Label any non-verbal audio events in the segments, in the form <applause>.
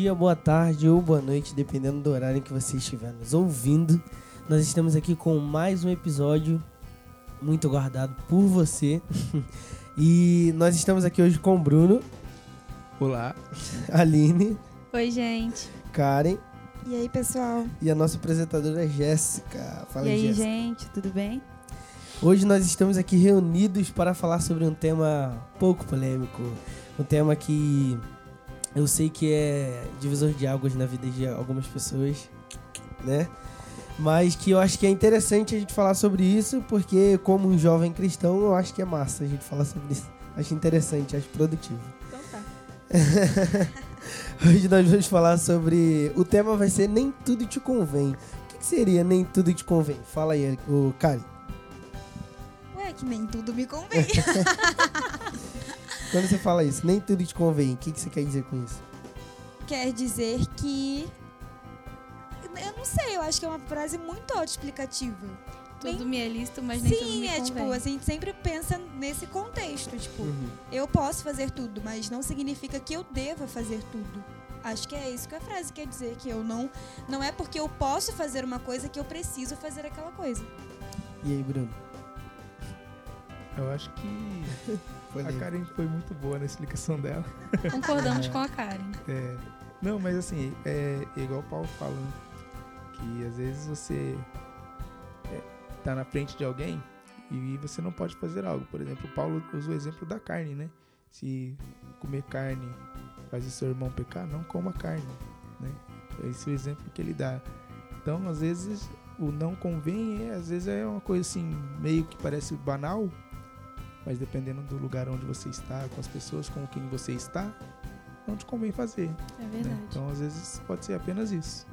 dia, boa tarde ou boa noite, dependendo do horário em que você estiver nos ouvindo. Nós estamos aqui com mais um episódio muito guardado por você. <laughs> e nós estamos aqui hoje com o Bruno. Olá. <laughs> Aline. Oi, gente. Karen. E aí, pessoal? E a nossa apresentadora Jéssica. Fala e aí, Jéssica. gente, tudo bem? Hoje nós estamos aqui reunidos para falar sobre um tema pouco polêmico. Um tema que eu sei que é divisor de águas na vida de algumas pessoas, né? Mas que eu acho que é interessante a gente falar sobre isso, porque como um jovem cristão, eu acho que é massa a gente falar sobre isso. Acho interessante, acho produtivo. Então tá. <laughs> Hoje nós vamos falar sobre. O tema vai ser Nem Tudo Te Convém. O que, seria Nem Tudo Te Convém? Fala aí, o Kari. Ué, que nem tudo me convém. <laughs> Quando você fala isso, nem tudo te convém, o que, que você quer dizer com isso? Quer dizer que. Eu não sei, eu acho que é uma frase muito autoexplicativa. Tudo me é lícito, mas nem tudo Sim, me é tipo, a gente sempre pensa nesse contexto. Tipo, Uhum. eu posso fazer tudo, mas não significa que eu deva fazer tudo. Acho que é isso que a frase quer dizer, que eu não. Não é porque eu posso fazer uma coisa que eu preciso fazer aquela coisa. E aí, Bruno? Eu acho que <laughs> Foi a. Karen foi muito boa na explicação dela. <laughs> Concordamos com a Karen. É, não, mas assim, é igual o Paulo fala, né? Que às vezes você é, tá na frente de alguém e você não pode fazer algo. Por exemplo, o Paulo usa o exemplo da carne, né? Se comer carne faz o seu irmão pecar, não coma carne, né? Esse é o exemplo que ele dá. Então, às vezes, o não convém, é, às vezes é uma coisa assim, meio que parece banal, mas dependendo do lugar onde você está, com as pessoas com quem você está, não te convém fazer. É né? verdade. Então, às vezes, pode ser apenas isso.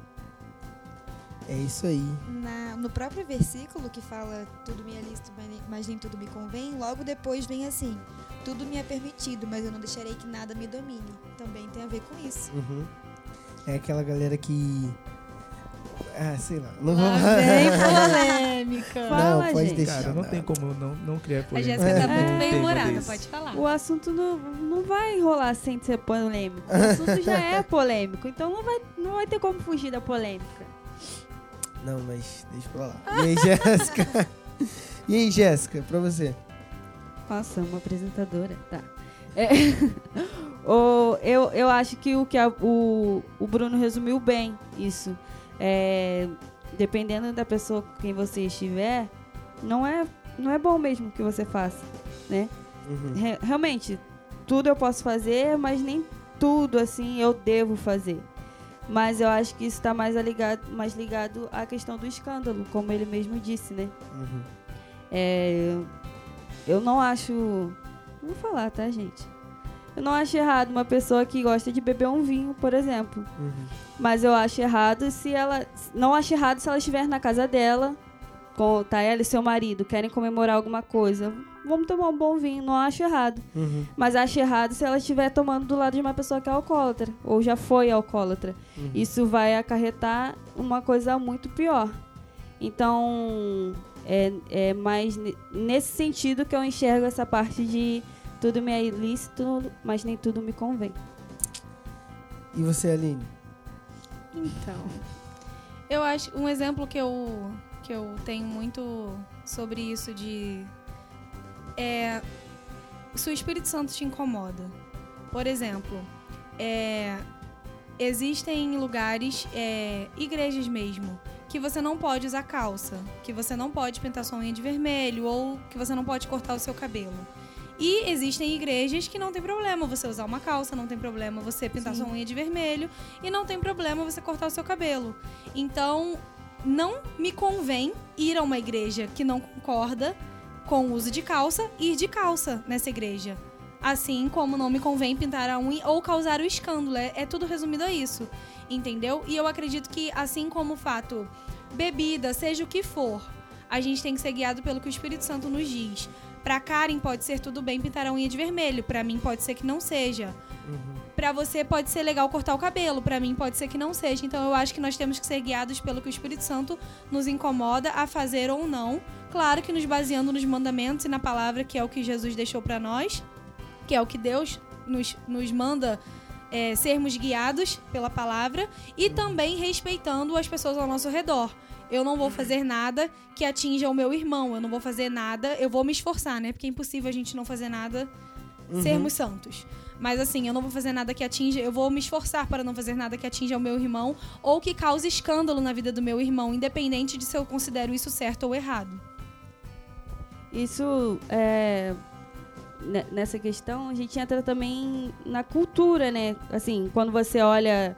É isso aí. Na- no próprio versículo que fala tudo me é lícito, mas nem- tudo me convém, logo depois vem assim: tudo me é permitido, mas eu não deixarei que nada me domine. Também tem a ver com isso. Uhum. É aquela galera que. Ah, sei lá. Não Lá vou. vem <laughs> polêmica. Não, Fala, pode gente. deixar. Cara, não tem como não, não criar A polêmica. Jéssica tá É. muito bem humorada, pode falar. O assunto não, não vai rolar sem ser polêmico. O <laughs> assunto já é polêmico, então não vai, não vai ter como fugir da polêmica. Não, mas deixa pra lá. E aí, Jéssica? <laughs> E aí, Jéssica, pra você? Nossa, uma apresentadora, tá. É, <laughs> o, eu, eu acho que o que a- o, o Bruno resumiu bem isso. É, dependendo da pessoa com quem você estiver, não é, não é bom mesmo que você faça, né? Uhum. Re- realmente, tudo eu posso fazer, mas nem tudo assim eu devo fazer. Mas eu acho que isso está mais ligado, mais ligado à questão do escândalo, como ele mesmo disse, né? Uhum. É, eu não acho. Vou falar, tá, gente? Eu não acho errado uma pessoa que gosta de beber um vinho, por exemplo. Uhum. Mas eu acho errado se ela. Não acho errado se ela estiver na casa dela, com tá ela e seu marido, querem comemorar alguma coisa. Vamos tomar um bom vinho, não acho errado. Uhum. Mas acho errado se ela estiver tomando do lado de uma pessoa que é alcoólatra, ou já foi alcoólatra. Uhum. Isso vai acarretar uma coisa muito pior. Então, é, é mais ne- nesse sentido que eu enxergo essa parte de tudo me é ilícito, mas nem tudo me convém. E você, Aline? Então, eu acho um exemplo que eu que eu tenho muito sobre isso de é se o Espírito Santo te incomoda. Por exemplo, é, existem lugares, é, igrejas mesmo, que você não pode usar calça, que você não pode pintar sua unha de vermelho ou que você não pode cortar o seu cabelo. E existem igrejas que não tem problema você usar uma calça, não tem problema você pintar Sim. sua unha de vermelho e não tem problema você cortar o seu cabelo. Então, não me convém ir a uma igreja que não concorda com o uso de calça, ir de calça nessa igreja. Assim como não me convém pintar a unha ou causar o escândalo. É, é tudo resumido a isso. Entendeu? E eu acredito que, assim como o fato, bebida, seja o que for, a gente tem que ser guiado pelo que o Espírito Santo nos diz. Pra Karen pode ser tudo bem pintar a unha de vermelho, pra mim pode ser que não seja. Uhum. Pra você pode ser legal cortar o cabelo, pra mim pode ser que não seja. Então eu acho que nós temos que ser guiados pelo que o Espírito Santo nos incomoda a fazer ou não. Claro que nos baseando nos mandamentos e na palavra que é o que Jesus deixou pra nós, que é o que Deus nos, nos manda é, sermos guiados pela palavra e também respeitando as pessoas ao nosso redor. Eu não vou fazer nada que atinja o meu irmão. Eu não vou fazer nada. Eu vou me esforçar, né? Porque é impossível a gente não fazer nada, Uhum. sermos santos. Mas assim, eu não vou fazer nada que atinja. Eu vou me esforçar para não fazer nada que atinja o meu irmão ou que cause escândalo na vida do meu irmão, independente de se eu considero isso certo ou errado. Isso é. ne- Nessa questão, a gente entra também na cultura, né? Assim, quando você olha.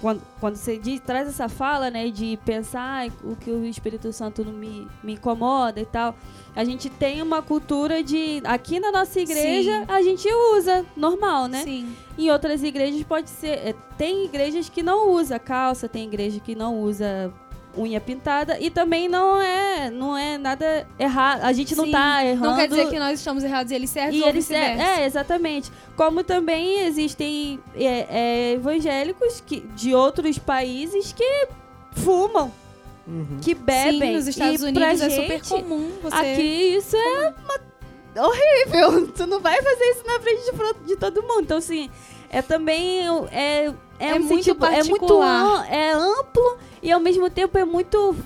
Quando, quando você diz- traz essa fala, né, de pensar "Ai, o que o Espírito Santo não me, me incomoda e tal, a gente tem uma cultura de. Aqui na nossa igreja, Sim. a gente usa normal, né? Sim. Em outras igrejas pode ser. é, Tem igrejas que não usa calça, tem igreja que não usa unha pintada e também não é não é nada errado. A gente não Sim. tá errando. Não quer dizer que nós estamos errados e eles certos e ou eles vice-versa. é, exatamente. Como também existem é, é, evangélicos que, de outros países que fumam, Uhum. que bebem. Sim, nos Estados e Unidos é gente, super comum você... Aqui isso é uma... horrível. <laughs> Tu não vai fazer isso na frente de, de todo mundo. Então, assim, é também. É, é, É um muito sentido- é muito particular. am- é amplo e ao mesmo tempo é muito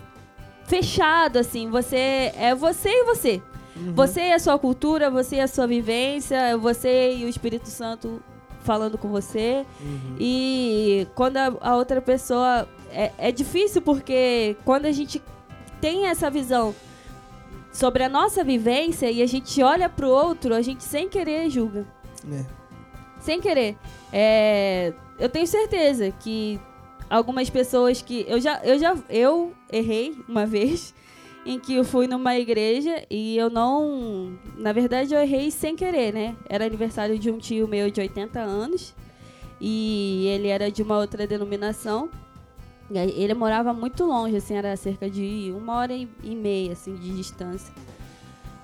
fechado, assim. Você é você e você. Uhum. Você e a sua cultura, você e a sua vivência, você e o Espírito Santo falando com você. Uhum. E quando a, a outra pessoa. É, é difícil porque quando a gente tem essa visão sobre a nossa vivência e a gente olha pro outro, a gente sem querer julga. É. Sem querer. É, eu tenho certeza que algumas pessoas que. Eu já, eu já. Eu errei uma <laughs> vez em que eu fui numa igreja e eu não. Na verdade, eu errei sem querer, né? Era aniversário de um tio meu de 80 anos e ele era de uma outra denominação. Ele morava muito longe, assim, era cerca de uma hora e e meia, assim, de distância.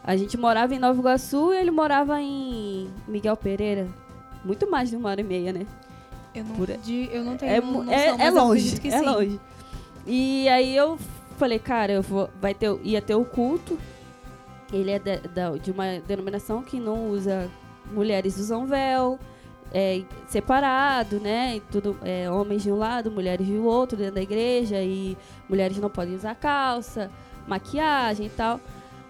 A gente morava em Nova Iguaçu e ele morava em Miguel Pereira. Muito mais de uma hora e meia, né? Eu não, Por- de- eu não tenho É, noção, é, é longe, é sim. longe. E aí eu falei, cara, eu vou, vai ter, ia ter o culto. Ele é de, de uma denominação que não usa mulheres usam véu, é separado, né? E tudo, é, homens de um lado, mulheres de outro dentro da igreja e mulheres não podem usar calça, maquiagem e tal.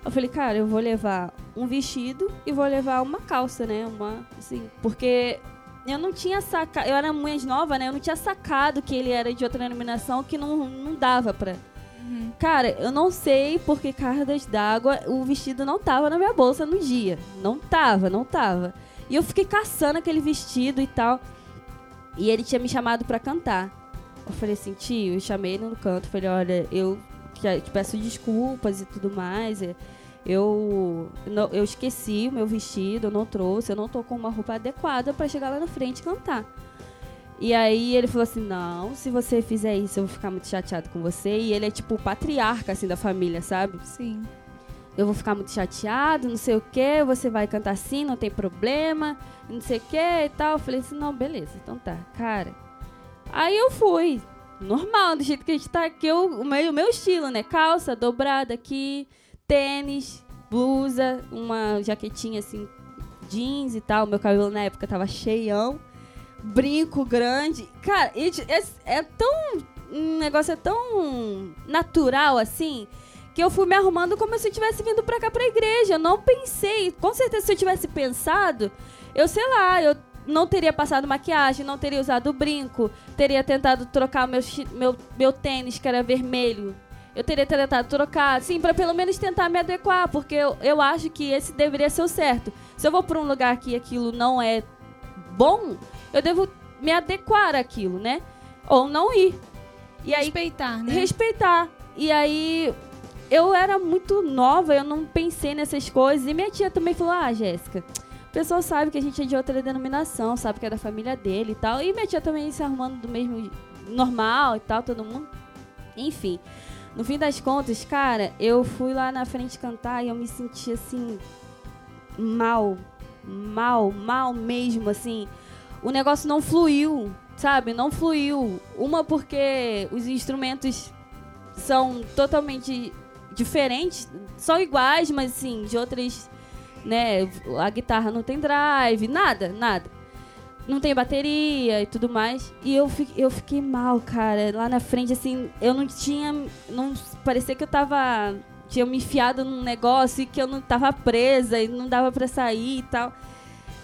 Eu falei, cara, eu vou levar um vestido e vou levar uma calça, né? Uma, assim, porque eu não tinha sacado, eu era muito nova, né? Eu não tinha sacado que ele era de outra denominação que não, não dava pra. Uhum. Cara, eu não sei porque cargas d'água o vestido não tava na minha bolsa no dia. Não tava, não tava. E eu fiquei caçando aquele vestido e tal. E ele tinha me chamado pra cantar. Eu falei assim, tio, eu chamei ele no canto. Falei, olha, eu te peço desculpas e tudo mais. é, Eu, não- eu esqueci o meu vestido, eu não trouxe, eu não tô com uma roupa adequada pra chegar lá na frente e cantar. E aí ele falou assim: Não, se você fizer isso, eu vou ficar muito chateado com você. E ele é tipo o patriarca assim da família, sabe? Sim. Eu vou ficar muito chateado, não sei o que, você vai cantar assim, não tem problema, não sei o que e tal. Eu falei assim: Não, beleza, então tá, cara. Aí eu fui, normal, do jeito que a gente tá aqui, eu, o, meu, o meu estilo, né? Calça dobrada aqui, tênis, blusa, uma jaquetinha assim, jeans e tal. Meu cabelo na época tava cheião, brinco grande. Cara, e é, é tão. Um negócio é tão natural assim que eu fui me arrumando como se eu tivesse vindo pra cá pra igreja. Eu não pensei. Com certeza, se eu tivesse pensado, eu sei lá, eu não teria passado maquiagem, não teria usado brinco, teria tentado trocar meu, meu, meu tênis, que era vermelho. Eu teria tentado trocar, assim, pra pelo menos tentar me adequar, porque eu, eu acho que esse deveria ser o certo. Se eu vou pra um lugar que aquilo não é bom, eu devo me adequar àquilo, né? Ou não ir. E aí Respeitar, né? respeitar. E aí eu era muito nova, eu não pensei nessas coisas. E minha tia também falou: Ah, Jéssica, o pessoal sabe que a gente é de outra denominação, sabe que é da família dele e tal. E minha tia também se arrumando do mesmo normal e tal, todo mundo. Enfim. No fim das contas, cara, eu fui lá na frente cantar e eu me senti assim. mal. Mal, mal mesmo, assim. O negócio não fluiu, sabe? Não fluiu. Uma porque os instrumentos são totalmente diferentes, são iguais, mas assim, de outras, né? A guitarra não tem drive, nada, nada. Não tem bateria e tudo mais. E eu, eu fiquei mal, cara. Lá na frente, assim, eu não tinha. Não, parecia que eu tava. Tinha me enfiado num negócio e que eu não tava presa e não dava pra sair e tal.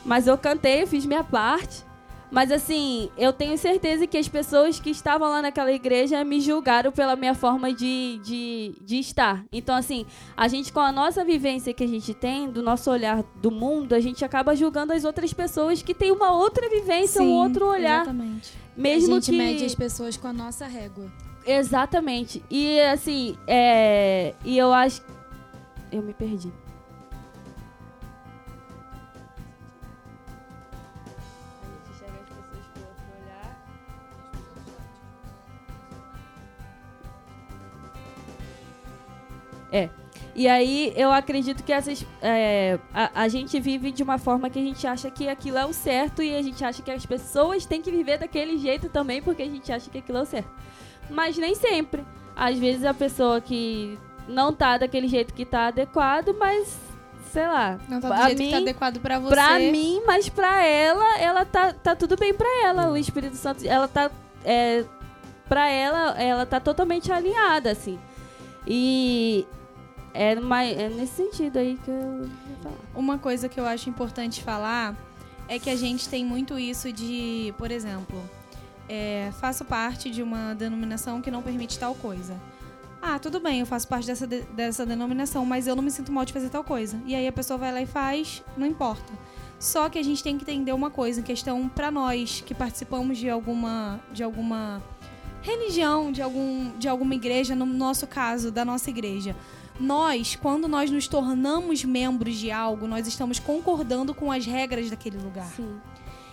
Mas eu cantei, fiz minha parte. Mas assim, eu tenho certeza que as pessoas que estavam lá naquela igreja me julgaram pela minha forma de, de, de estar. Então, assim, a gente, com a nossa vivência que a gente tem, do nosso olhar do mundo, a gente acaba julgando as outras pessoas que têm uma outra vivência, um Sim, outro olhar. Exatamente. Mesmo a gente que. mede as pessoas com a nossa régua. Exatamente. E assim, é. E eu acho. Eu me perdi. É. E aí eu acredito que essas. é, a, a gente vive de uma forma que a gente acha que aquilo é o certo e a gente acha que as pessoas têm que viver daquele jeito também porque a gente acha que aquilo é o certo. Mas nem sempre. Às vezes a pessoa que não tá daquele jeito que tá adequado, mas sei lá. Não tá do jeito mim, que tá adequado pra você. Pra mim, mas pra ela, ela tá, tá tudo bem pra ela. O Espírito Santo, ela tá. É, pra ela, ela tá totalmente alinhada, assim. E é, mais, é nesse sentido aí que eu ia falar. Uma coisa que eu acho importante falar é que a gente tem muito isso de, por exemplo, é, faço parte de uma denominação que não permite tal coisa. Ah, tudo bem, eu faço parte dessa, de- dessa denominação, mas eu não me sinto mal de fazer tal coisa. E aí a pessoa vai lá e faz, não importa. Só que a gente tem que entender uma coisa, em questão pra nós que participamos de alguma de alguma religião, de algum de alguma igreja, no nosso caso, da nossa igreja. Nós, quando nós nos tornamos membros de algo, nós estamos concordando com as regras daquele lugar. Sim.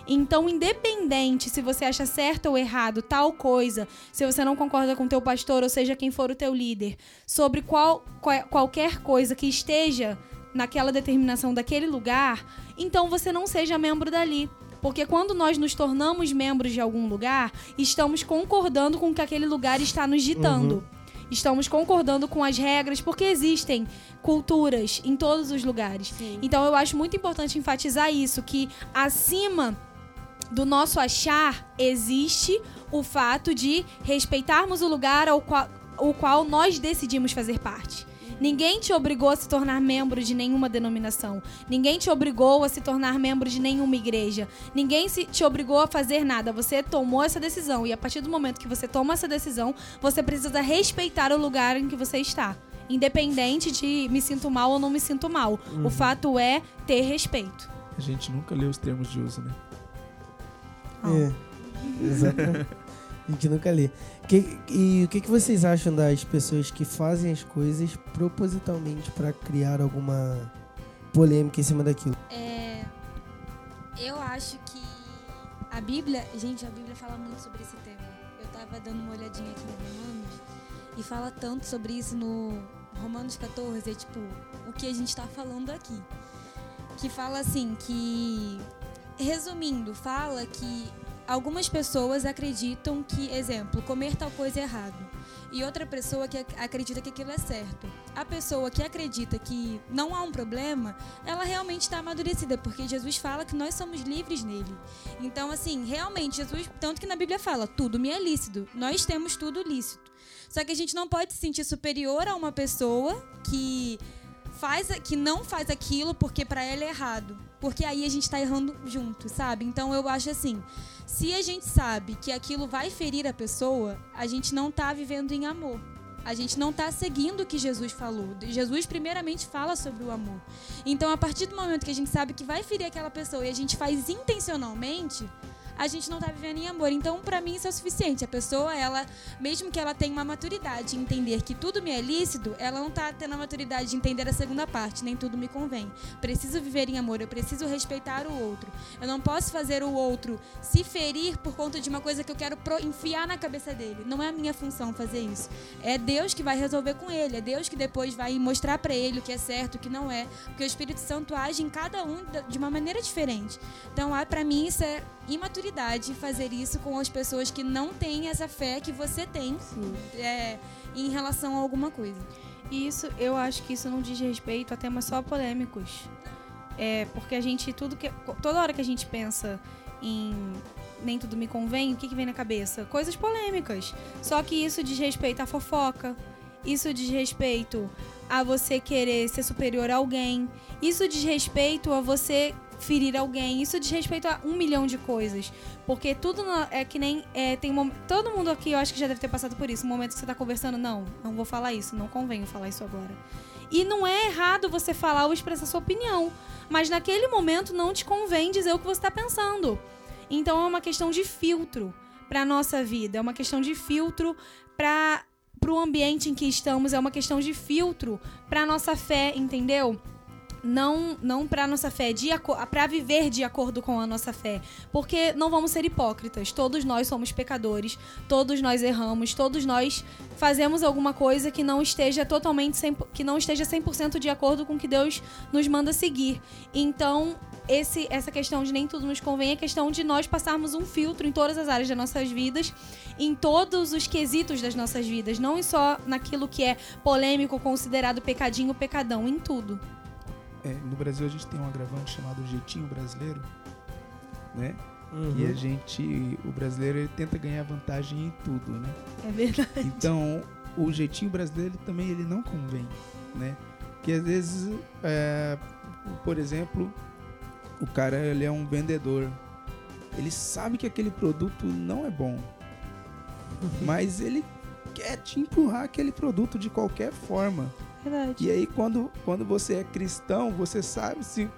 Então, independente se você acha certo ou errado tal coisa, se você não concorda com teu pastor, ou seja, quem for o teu líder, sobre qual, qual- qualquer coisa que esteja naquela determinação daquele lugar, então você não seja membro dali. Porque quando nós nos tornamos membros de algum lugar, estamos concordando com o que aquele lugar está nos ditando. Estamos concordando com as regras, porque existem culturas em todos os lugares. Sim. Então eu acho muito importante enfatizar isso, que acima do nosso achar existe o fato de respeitarmos o lugar ao qual, o qual nós decidimos fazer parte. Ninguém te obrigou a se tornar membro de nenhuma denominação. Ninguém te obrigou a se tornar membro de nenhuma igreja. Ninguém se, te obrigou a fazer nada. Você tomou essa decisão. E a partir do momento que você toma essa decisão, você precisa respeitar o lugar em que você está. Independente de me sinto mal ou não me sinto mal. O fato é ter respeito. A gente nunca lê os termos de uso, né? É, exatamente. A gente nunca lê. Que- e o que, que vocês acham das pessoas que fazem as coisas propositalmente pra criar alguma polêmica em cima daquilo? É, eu acho que a Bíblia, gente, a Bíblia fala muito sobre esse tema. Eu tava dando uma olhadinha aqui em Romanos e fala tanto sobre isso no Romanos 14, é tipo o que a gente tá falando aqui. Que fala assim que resumindo, fala que algumas pessoas acreditam que, exemplo, comer tal coisa é errado. E outra pessoa que ac- acredita que aquilo é certo. A pessoa que acredita que não há um problema, ela realmente está amadurecida, porque Jesus fala que nós somos livres nele. Então, assim, realmente, Jesus, tanto que na Bíblia fala, tudo me é lícito. Nós temos tudo lícito. Só que a gente não pode se sentir superior a uma pessoa que faz que não faz aquilo porque para ela é errado. Porque aí a gente tá errando junto, sabe? Então eu acho assim, se a gente sabe que aquilo vai ferir a pessoa, a gente não tá vivendo em amor. A gente não tá seguindo o que Jesus falou. Jesus primeiramente fala sobre o amor. Então, a partir do momento que a gente sabe que vai ferir aquela pessoa e a gente faz intencionalmente, a gente não tá vivendo em amor. Então, pra mim, isso é o suficiente. A pessoa, ela, mesmo que ela tenha uma maturidade em entender que tudo me é lícito, ela não tá tendo a maturidade de entender a segunda parte, nem tudo me convém. Preciso viver em amor, eu preciso respeitar o outro. Eu não posso fazer o outro se ferir por conta de uma coisa que eu quero enfiar na cabeça dele. Não é a minha função fazer isso. É Deus que vai resolver com ele, é Deus que depois vai mostrar pra ele o que é certo, o que não é, porque o Espírito Santo age em cada um de uma maneira diferente. Então, pra mim isso é imaturidade fazer isso com as pessoas que não têm essa fé que você tem é, em relação a alguma coisa. E isso, eu acho que isso não diz respeito a temas só polêmicos. É, porque a gente, tudo que. Toda hora que a gente pensa em Nem Tudo Me Convém, o que, que vem na cabeça? Coisas polêmicas. Só que isso diz respeito à fofoca, isso diz respeito a você querer ser superior a alguém, isso diz respeito a você ferir alguém, isso diz respeito a um milhão de coisas. Porque tudo é que nem. É, tem Todo mundo aqui eu acho que já deve ter passado por isso. Um momento que você tá conversando, não, não vou falar isso, não convém falar isso agora. E não é errado você falar ou expressar sua opinião. Mas naquele momento não te convém dizer o que você está pensando. Então é uma questão de filtro para nossa vida, é uma questão de filtro para o ambiente em que estamos, é uma questão de filtro para nossa fé, entendeu? Não, não para nossa fé, para viver de acordo com a nossa fé, porque não vamos ser hipócritas. Todos nós somos pecadores, todos nós erramos, todos nós fazemos alguma coisa que não esteja totalmente 100, que não esteja 100% de acordo com o que Deus nos manda seguir. Então, esse, essa questão de nem tudo nos convém é questão de nós passarmos um filtro em todas as áreas das nossas vidas, em todos os quesitos das nossas vidas, não só naquilo que é polêmico, considerado pecadinho, pecadão, em tudo. É, no Brasil a gente tem um agravante chamado jeitinho brasileiro, né? Uhum. E a gente, o brasileiro, ele tenta ganhar vantagem em tudo, né? É verdade. Então, o jeitinho brasileiro ele também ele não convém, né? Porque às vezes, é, por exemplo, o cara ele é um vendedor, ele sabe que aquele produto não é bom, <laughs> mas ele quer te empurrar aquele produto de qualquer forma. Verdade. E aí quando, quando você é cristão, você sabe se,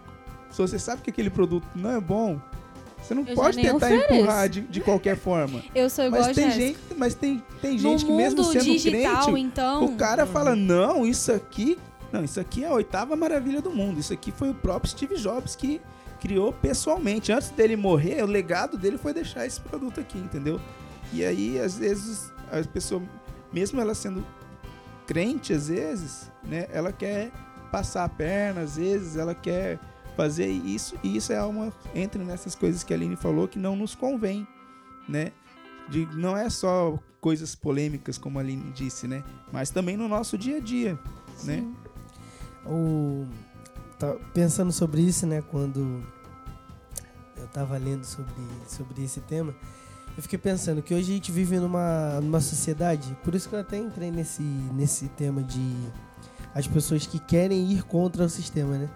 se você sabe que aquele produto não é bom, você não Eu pode tentar ofereço. empurrar de, de qualquer forma. <laughs> Eu sou igual Mas a tem Jéssica. gente, mas tem, tem No gente que mesmo sendo digital, crente, então. o cara fala: "Não, isso aqui, não, isso aqui é a oitava maravilha do mundo. Isso aqui foi o próprio Steve Jobs que criou pessoalmente. Antes dele morrer, o legado dele foi deixar esse produto aqui, entendeu? E aí, às vezes, a pessoa, mesmo ela sendo crente, às vezes, né, ela quer passar a perna, às vezes, ela quer fazer isso, e isso é uma entra nessas coisas que a Aline falou que não nos convém, né? De, não é só coisas polêmicas, como a Aline disse, né? Mas também no nosso dia a dia, né? o tá pensando sobre isso, né, quando eu tava lendo sobre, sobre esse tema, eu fiquei pensando que hoje a gente vive numa, numa sociedade, por isso que eu até entrei nesse, nesse tema de as pessoas que querem ir contra o sistema, né?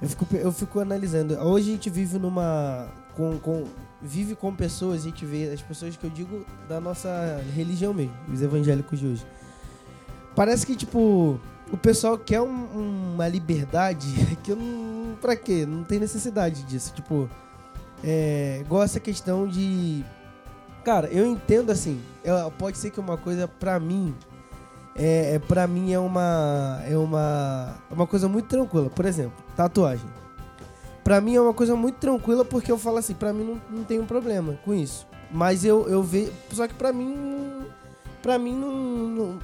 Eu fico, eu fico analisando. Hoje a gente vive numa. Com, com, vive com pessoas, a gente vê as pessoas que eu digo da nossa religião mesmo, os evangélicos de hoje. Parece que, tipo, o pessoal quer um- uma liberdade <laughs> que eu não. Pra quê? Não tem necessidade disso. Tipo, é, essa questão de. Cara, eu entendo assim. eu- pode ser que uma coisa pra mim. É, é para mim é uma é uma é uma coisa muito tranquila. Por exemplo, tatuagem. Pra mim é uma coisa muito tranquila porque eu falo assim, pra mim não, não tem um problema com isso. Mas eu eu vejo, só que pra mim pra mim não não,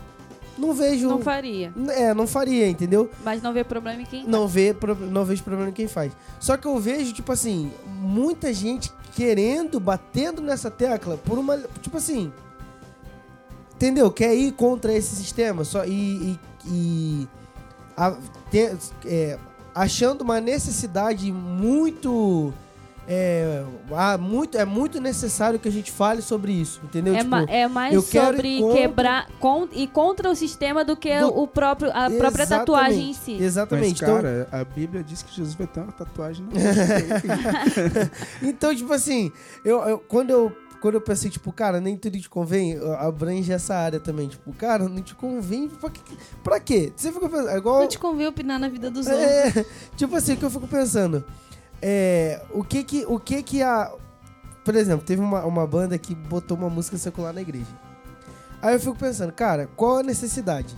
não vejo Não faria. é, não faria, entendeu? Mas não vê problema em quem Não vê, pro- não vejo problema em quem faz. Só que eu vejo, tipo assim, muita gente querendo, batendo nessa tecla por uma. Tipo assim. Entendeu? Quer ir contra esse sistema só e. e, e a- é, achando uma necessidade muito. É, ah, muito. É muito necessário que a gente fale sobre isso, entendeu? É, Tipo, ma- é mais eu quero ir sobre contra- quebrar con, e contra o sistema do que Do- o próprio, a própria tatuagem em si. Exatamente. Mas, Então- cara, a Bíblia diz que Jesus vai ter uma tatuagem. <laughs> Então, tipo assim, eu, eu- quando, eu, quando eu pensei, tipo, cara, nem tudo te convém, abrange essa área também. Tipo, cara, não te convém pra, que- pra quê? Você fica pensando, é igual. Não te convém opinar na vida dos outros. É, <laughs> tipo assim, o que eu fico pensando. É, o que que, o que que a... Por exemplo, teve uma, uma banda que botou uma música secular na igreja. Aí eu fico pensando, cara, qual a necessidade?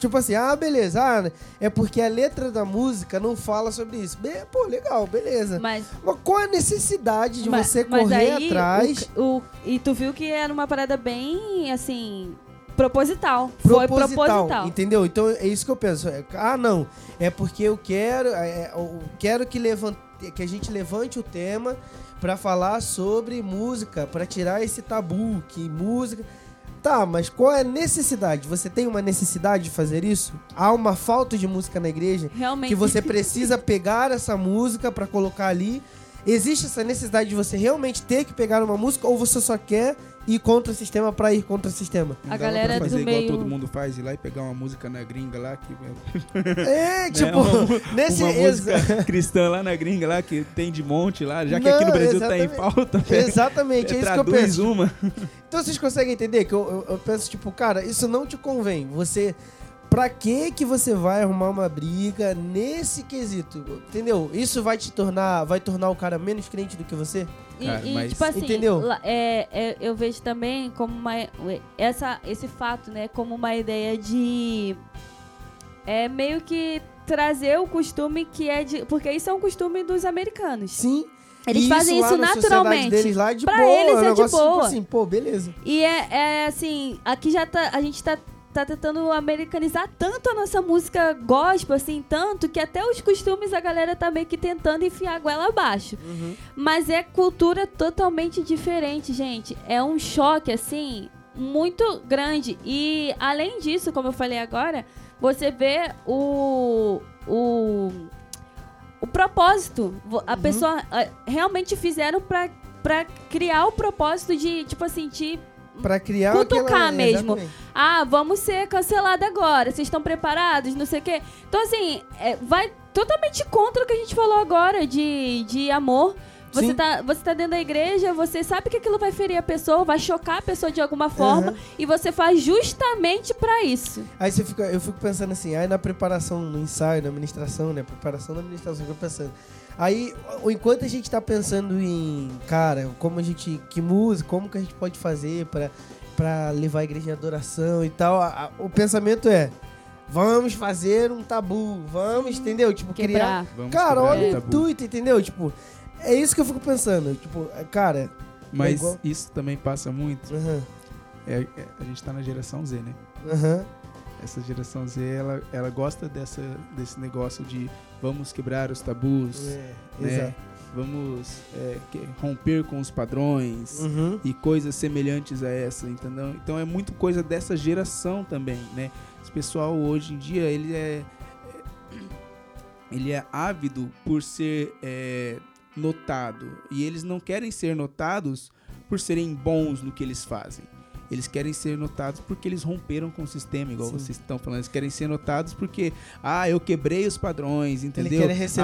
Tipo assim, ah, beleza, ah, é porque a letra da música não fala sobre isso. Be pô, legal, beleza. Mas, Mas qual a necessidade de mas- você correr aí, atrás? O, o- e tu viu que era uma parada bem, assim, proposital. Foi proposital. Entendeu? Então é isso que eu penso. É, Ah, não. É porque eu quero. é, eu quero que, levante, que a gente levante o tema pra falar sobre música, pra tirar esse tabu que música. Tá, mas qual é a necessidade? Você tem uma necessidade de fazer isso? Há uma falta de música na igreja Realmente. que você <laughs> precisa pegar essa música pra colocar ali. Existe essa necessidade de você realmente ter que pegar uma música ou você só quer ir contra o sistema pra ir contra o sistema? Não A dava galera pra fazer do igual meio- todo mundo faz, ir lá e pegar uma música na gringa lá, que É, <laughs> tipo, uma- nesse uma música cristã lá na gringa lá, que tem de monte lá, já que Não, aqui no Brasil tá em pauta, pega- Exatamente, é isso que eu penso. uma. Então vocês conseguem entender que eu, eu- eu penso, tipo, cara, isso não te convém. Você. Pra que que você vai arrumar uma briga nesse quesito? Entendeu? Isso vai te tornar. Vai tornar o cara menos crente do que você? E, Cara, e, mas- tipo assim, Entendeu? é, é, eu vejo também como uma. Essa, esse fato, né? Como uma ideia de. É meio que trazer o costume que é de. Porque isso é um costume dos americanos. Sim. Eles E fazem lá isso na naturalmente. Deles lá é de Pra boa, eles um é de negócio, Tipo boa. assim, pô, beleza. E é, é assim, aqui já tá. A gente tá, tá tentando americanizar tanto a nossa música gospel, assim, tanto que até os costumes a galera tá meio que tentando enfiar a goela abaixo. Mas é cultura totalmente diferente, gente. É um choque, assim, muito grande. E além disso, como eu falei agora, você vê o. o o propósito. A pessoa ah, realmente fizeram pra criar o propósito de, tipo assim, de Pra criar Cutucar aquela... mesmo. Exatamente. ah, vamos ser cancelado agora, vocês estão preparados, não sei o quê. Então, assim, é, vai totalmente contra o que a gente falou agora de, de amor. Você Sim. tá, você tá dentro da igreja, você sabe que aquilo vai ferir a pessoa, vai chocar a pessoa de alguma forma, Aham. e você faz justamente pra isso. Aí você fica, eu fico pensando assim, aí na preparação, no ensaio, na administração, né? Preparação da administração, eu fico pensando. Aí, o- enquanto a gente tá pensando em, cara, como a gente, que música, como que a gente pode fazer pra, pra levar a igreja em adoração e tal, a- a- o pensamento é, vamos fazer um tabu, vamos, entendeu? Tipo, criar... Quebrar. Vamos Cara, quebrar olha o intuito, entendeu? Tipo, é isso que eu fico pensando, tipo, é, cara... Mas igual- isso também passa muito. Aham, É, é, a gente tá na geração Z, né? aham, Essa geração Z, ela, ela gosta dessa, desse negócio de vamos quebrar os tabus, é, né? exato. Vamos é, romper com os padrões Uhum. e coisas semelhantes a essa, entendeu? Então é muito coisa dessa geração também, né? Esse pessoal hoje em dia, ele é ele é ávido por ser é, notado e eles não querem ser notados por serem bons no que eles fazem. Eles querem ser notados porque eles romperam com o sistema, igual Sim. vocês estão falando. Eles querem ser notados porque, ah, eu quebrei os padrões, entendeu?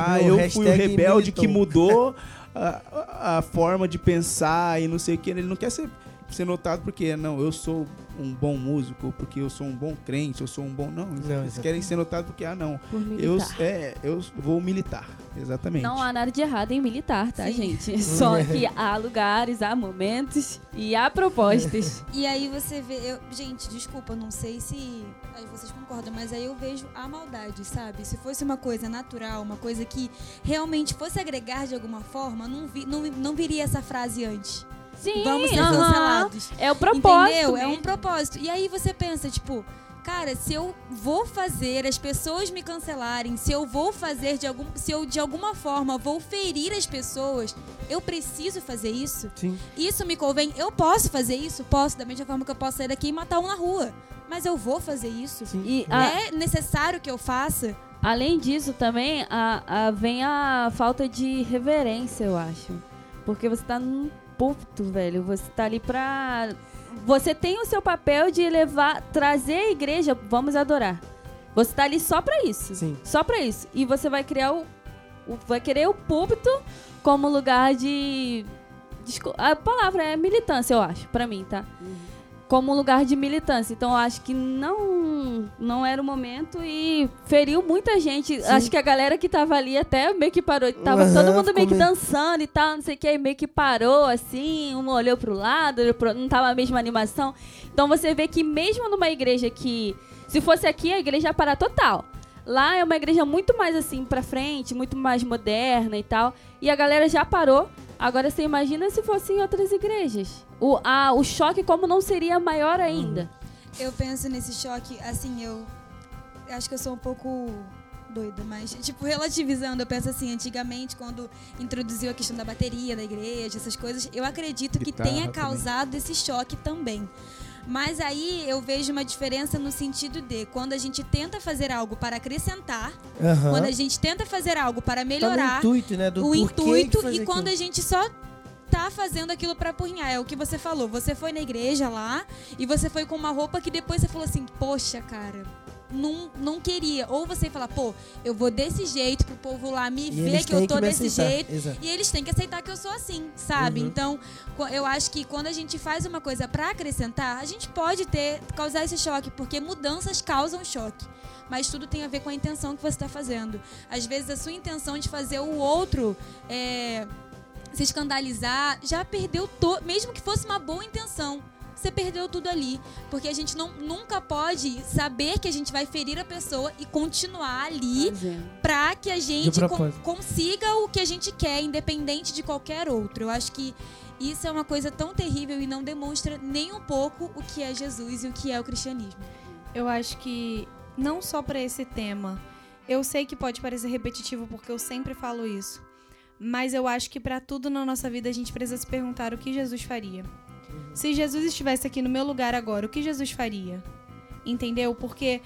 ah, eu fui o rebelde que militou. mudou <laughs> a, a- a forma de pensar e não sei o que. Ele não quer ser, ser notado porque, não, eu sou um bom músico, porque eu sou um bom crente, eu sou um bom. Não, eles, Não, eles querem ser notados porque, ah, não, Por eu, militar. é, eu vou militar. Exatamente. Não há nada de errado em militar, tá, Sim. gente? <laughs> Só que há lugares, há momentos e há propostas. <laughs> E aí você vê, eu, gente, desculpa, não sei se aí vocês concordam, mas aí eu vejo a maldade, sabe? Se fosse uma coisa natural, uma coisa que realmente fosse agregar de alguma forma, não, vi, não, não viria essa frase antes. Sim, Vamos ser aham. cancelados. É o propósito. Entendeu? É um propósito. E aí você pensa, tipo, cara, se eu vou fazer as pessoas me cancelarem, se eu vou fazer de algum, se eu de alguma forma vou ferir as pessoas, eu preciso fazer isso? Sim. Isso me convém? Eu posso fazer isso? Posso, da mesma forma que eu posso sair daqui e matar um na rua. Mas eu vou fazer isso? Sim. E a- É necessário que eu faça? Além disso, também a, a- vem a falta de reverência, eu acho. Porque você tá num púlpito, velho. Você tá ali pra. Você tem o seu papel de levar, trazer a igreja, vamos adorar. Você tá ali só pra isso. Sim. Só pra isso. E você vai criar o. o- vai querer o púlpito como lugar de. A palavra é militância, eu acho, pra mim, tá? Como um lugar de militância. Então acho que não não era o momento e feriu muita gente. Sim. Acho que a galera que tava ali até meio que parou. Tava Aham, todo mundo meio que dançando e tal, não sei o que, meio que parou assim, um olhou pro lado, olhou pro... não tava a mesma animação. Então você vê que mesmo numa igreja que. Se fosse aqui, a igreja ia parar total. Lá é uma igreja muito mais assim pra frente, muito mais moderna e tal. E a galera já parou. Agora você imagina se fosse em outras igrejas. O, a, o choque como não seria maior ainda. Eu penso nesse choque, assim, eu, eu acho que eu sou um pouco doida, mas, tipo, relativizando, eu penso assim, antigamente, quando introduziu a questão da bateria da igreja, essas coisas, eu acredito que Guitarra tenha também. causado esse choque também. Mas aí eu vejo uma diferença no sentido de quando a gente tenta fazer algo para acrescentar, Aham. quando a gente tenta fazer algo para Tá melhorar intuito, né? Do o intuito e quando aquilo. a gente só tá fazendo aquilo pra apurrinhar. É o que você falou. Você foi na igreja lá e você foi com uma roupa que depois você falou assim, poxa, cara. Não, não queria. Ou você fala, pô, eu vou desse jeito pro povo lá me E ver que eu tô me desse aceitar. jeito. Exato. E eles têm que aceitar que eu sou assim, sabe? Uhum. Então, eu acho que quando a gente faz uma coisa pra acrescentar, a gente pode ter causar esse choque, porque mudanças causam choque. Mas tudo tem a ver com a intenção que você está fazendo. Às vezes a sua intenção de fazer o outro é, se escandalizar já perdeu todo, mesmo que fosse uma boa intenção. Você perdeu tudo ali, porque a gente não, nunca pode saber que a gente vai ferir a pessoa e continuar ali pra que a gente consiga o que a gente quer, independente de qualquer outro. Eu acho que isso é uma coisa tão terrível e não demonstra nem um pouco o que é Jesus e o que é o cristianismo. Eu acho que não só pra esse tema. Eu sei que pode parecer repetitivo porque eu sempre falo isso. Mas eu acho que pra tudo na nossa vida a gente precisa se perguntar o que Jesus faria. Se Jesus estivesse aqui no meu lugar agora, o que Jesus faria? Entendeu? Porque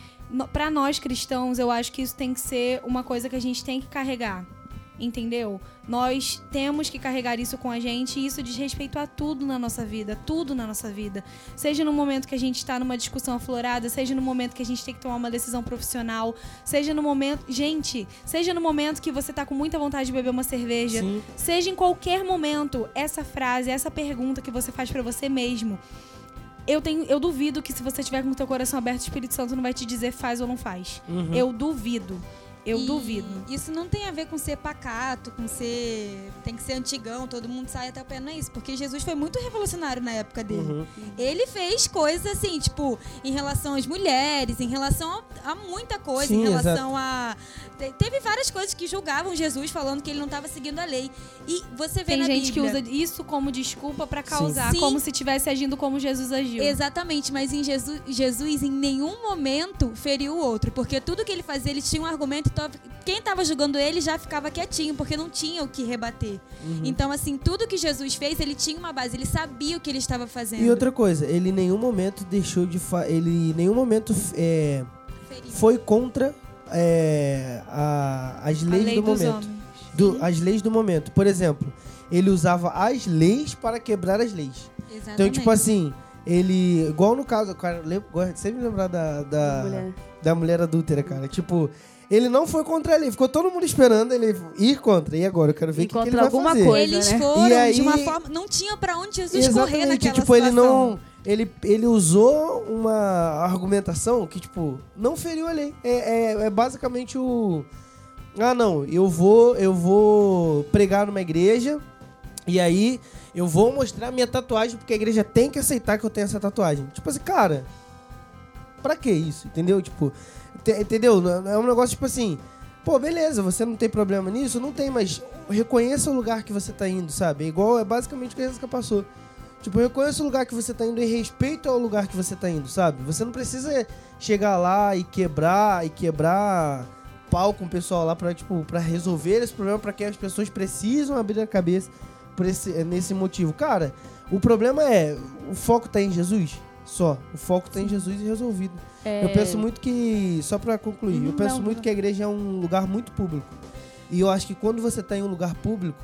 para nós cristãos, eu acho que isso tem que ser uma coisa que a gente tem que carregar. Entendeu? Nós temos que carregar isso com a gente e isso diz respeito a tudo na nossa vida, tudo na nossa vida. Seja no momento que a gente está numa discussão aflorada, seja no momento que a gente tem que tomar uma decisão profissional, seja no momento. Gente, seja no momento que você tá com muita vontade de beber uma cerveja, Sim. seja em qualquer momento, essa frase, essa pergunta que você faz pra você mesmo. Eu, tenho, eu duvido que se você tiver com o teu coração aberto, o Espírito Santo não vai te dizer faz ou não faz. Uhum. Eu duvido. Eu E duvido. Isso não tem a ver com ser pacato, com ser. tem que ser antigão, todo mundo sai até o pé, não é isso. Porque Jesus foi muito revolucionário na época dele. Uhum. Ele fez coisas assim, tipo, em relação às mulheres, em relação a, a muita coisa, Sim, em relação a. te- Teve várias coisas que julgavam Jesus falando que ele não estava seguindo a lei. E você vê Tem na gente que Bíblia- usa isso como desculpa pra causar, Sim. como se estivesse agindo como Jesus agiu. Exatamente, mas em Jesus, Jesus em nenhum momento feriu o outro, porque tudo que ele fazia, ele tinha um argumento, então quem estava julgando ele já ficava quietinho, porque não tinha o que rebater. Uhum. Então, assim, tudo que Jesus fez, ele tinha uma base, ele sabia o que ele estava fazendo. E outra coisa, ele em nenhum momento deixou de fa ele em nenhum momento é, foi contra é, a- as a leis lei do dos momento. Do- as leis do momento. Por exemplo, ele usava as leis para quebrar as leis. Exatamente. Então, tipo assim, ele. Igual no caso, cara, de sempre lembrar da, da, Mulher. da mulher adúltera, cara. Tipo, ele não foi contra a lei, ficou todo mundo esperando ele ir contra. E agora? Eu quero ver o que, que ele vai alguma fazer. coisa. Eles né? foram E aí- de uma forma. Não tinha pra onde Jesus correr Exatamente, naquela tipo, ele situação. não. Ele, ele usou uma argumentação que, tipo, não feriu a lei. É, é, é basicamente o. Ah, não, eu vou, eu vou pregar numa igreja e aí eu vou mostrar minha tatuagem porque a igreja tem que aceitar que eu tenho essa tatuagem. Tipo assim, cara, pra que isso? Entendeu? Tipo, entendeu? É um negócio tipo assim, pô, beleza, você não tem problema nisso? Não tem, mas reconheça o lugar que você tá indo, sabe? É igual, é basicamente o que a Jéssica passou. Tipo, reconheça o lugar que você tá indo e respeito ao lugar que você tá indo, sabe? Você não precisa chegar lá e quebrar e quebrar pau com o pessoal lá pra, tipo, pra resolver esse problema, pra que as pessoas precisam abrir a cabeça por esse, nesse motivo. Cara, o problema é, o foco tá em Jesus? Só. O foco tá em Jesus e resolvido. É, Eu penso muito que, só pra concluir, eu penso não, muito não. que a igreja é um lugar muito público. E eu acho que quando você tá em um lugar público,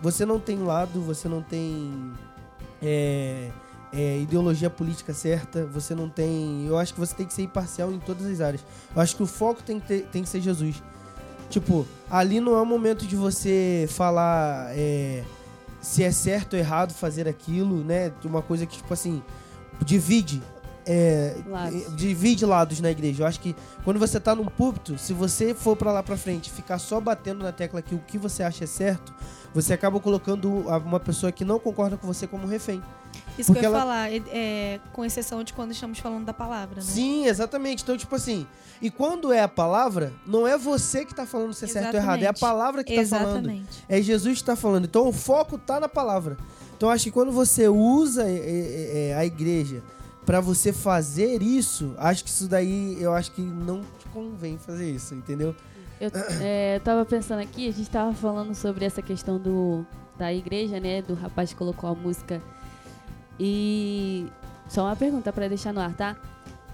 você não tem lado, você não tem é, é, ideologia política certa, você não tem. Eu acho que você tem que ser imparcial em todas as áreas. Eu acho que o foco tem que, ter- tem que ser Jesus. Tipo, ali não é o momento de você falar é, se é certo ou errado fazer aquilo, né? De uma coisa que, tipo assim, divide. É, Lados. eh, divide lados na igreja. Eu acho que quando você tá num púlpito, se você for pra lá pra frente e ficar só batendo na tecla que o que você acha é certo, você acaba colocando uma pessoa que não concorda com você como refém. Isso Porque que eu ia ela- falar, é, é, com exceção de quando estamos falando da palavra, né? Sim, exatamente. Então, tipo assim, e quando é a palavra, não é você que tá falando se é certo ou errado, é a palavra que tá falando. É Jesus que tá falando. Então o foco tá na palavra. Então acho que quando você usa é, é, é, a igreja pra você fazer isso, acho que isso daí, eu acho que não te convém fazer isso, entendeu? Eu <clears throat> é, tava pensando aqui, a gente tava falando sobre essa questão do, da igreja, né? Do rapaz que colocou a música. E só uma pergunta para deixar no ar, tá?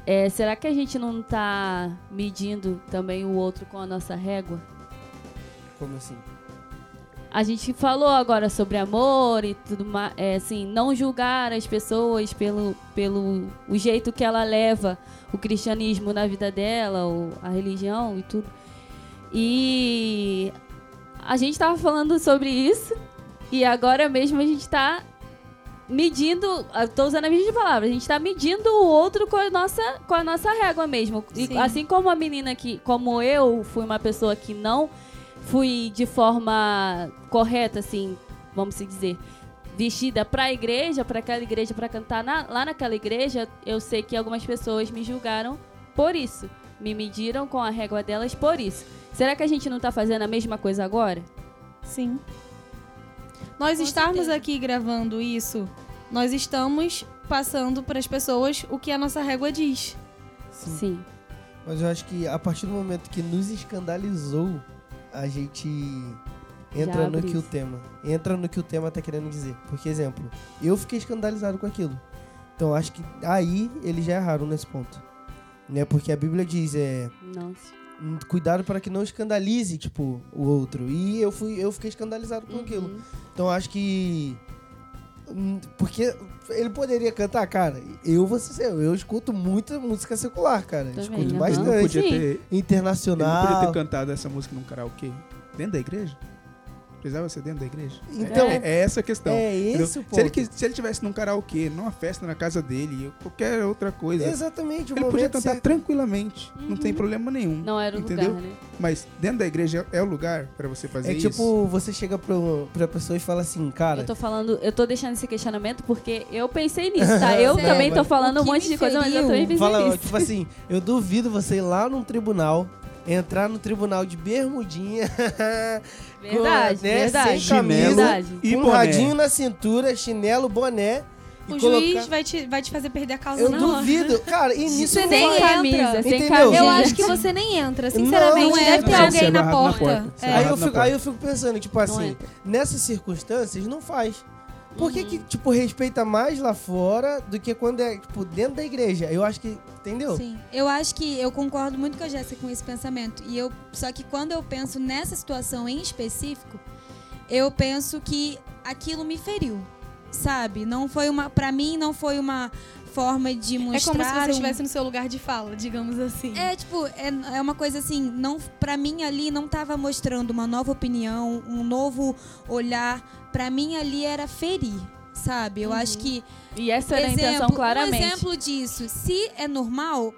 É, será que a gente não tá medindo também o outro com a nossa régua? Como assim? A gente falou agora sobre amor e tudo mais, é, assim, não julgar as pessoas pelo, pelo o jeito que ela leva o cristianismo na vida dela, ou a religião e tudo. E a gente tava falando sobre isso e agora mesmo a gente tá medindo, eu tô usando a mesma palavra, a gente tá medindo o outro com a nossa, com a nossa régua mesmo. E Sim. assim como a menina que, como eu fui uma pessoa que não fui de forma correta, assim, vamos se dizer, vestida para a igreja, para aquela igreja, para cantar na- lá naquela igreja, eu sei que algumas pessoas me julgaram por isso. Me mediram com a régua delas por isso. Será que a gente não tá fazendo a mesma coisa agora? Sim. Nós Com estarmos certeza. aqui gravando isso, nós estamos passando para as pessoas o que a nossa régua diz. Sim. Mas eu acho que a partir do momento que nos escandalizou, a gente entra no que o isso. tema. Entra no que o tema tá querendo dizer. Porque, exemplo, eu fiquei escandalizado com aquilo. Então acho que aí eles já erraram nesse ponto. Né? Porque a Bíblia diz, é. Hum, Cuidado para que não escandalize, tipo, o outro. E eu fui, eu fiquei escandalizado com aquilo. Uhum. Então acho que. Porque ele poderia cantar, cara. Eu vou ser eu escuto muita música secular, cara. Também, escuto bastante. Ele podia ter, ele não podia Internacional. ter cantado essa música num karaokê dentro da igreja? Precisava ser dentro da igreja? Então, é, é essa a questão. é entendeu? esse o ponto. Se ele, quis- se ele tivesse num karaokê, numa festa na casa dele, qualquer outra coisa, Exatamente, o ele podia cantar tranquilamente. Não Uhum. tem problema nenhum. Não era o Entendeu? lugar, né? Mas dentro da igreja é o lugar pra você fazer É isso. tipo, você chega pro, pra pessoa e fala assim, cara. Eu tô falando, eu tô deixando esse questionamento porque eu pensei nisso, tá? <laughs> Eu também tô falando um monte de coisa, mas eu também pensei Fala, nisso. tipo assim, eu duvido você ir lá num tribunal, entrar no tribunal de bermudinha, <laughs> Verdade, né, verdade. sem camisa, verdade. E um boné. radinho na cintura, chinelo, boné. O colocar... juiz vai te, vai te fazer perder a causa Eu na hora. duvido. <laughs> Cara, e nisso Você não nem vai- entra. camisa, sem Entendeu? camisa. Eu acho que você nem entra, Não, sinceramente. não deve entra. ter alguém é na na porta. porta. É. Aí eu, fico, aí eu fico pensando, tipo assim, nessas circunstâncias não faz. Por que que, tipo, respeita mais lá fora do que quando é, tipo, dentro da igreja? Eu acho que, entendeu? Sim, eu acho que eu concordo muito com a Jéssica com esse pensamento. E eu, só que quando eu penso nessa situação em específico, eu penso que aquilo me feriu, sabe? Não foi uma, para mim não foi uma forma de É mostrar como se você um- estivesse no seu lugar de fala, digamos assim. É, tipo, é, é uma coisa assim, não, pra mim ali não tava mostrando uma nova opinião, um novo olhar. Pra mim ali era ferir, sabe? Eu Uhum. acho que E essa era a intenção exemplo, claramente. Um exemplo disso, se é normal,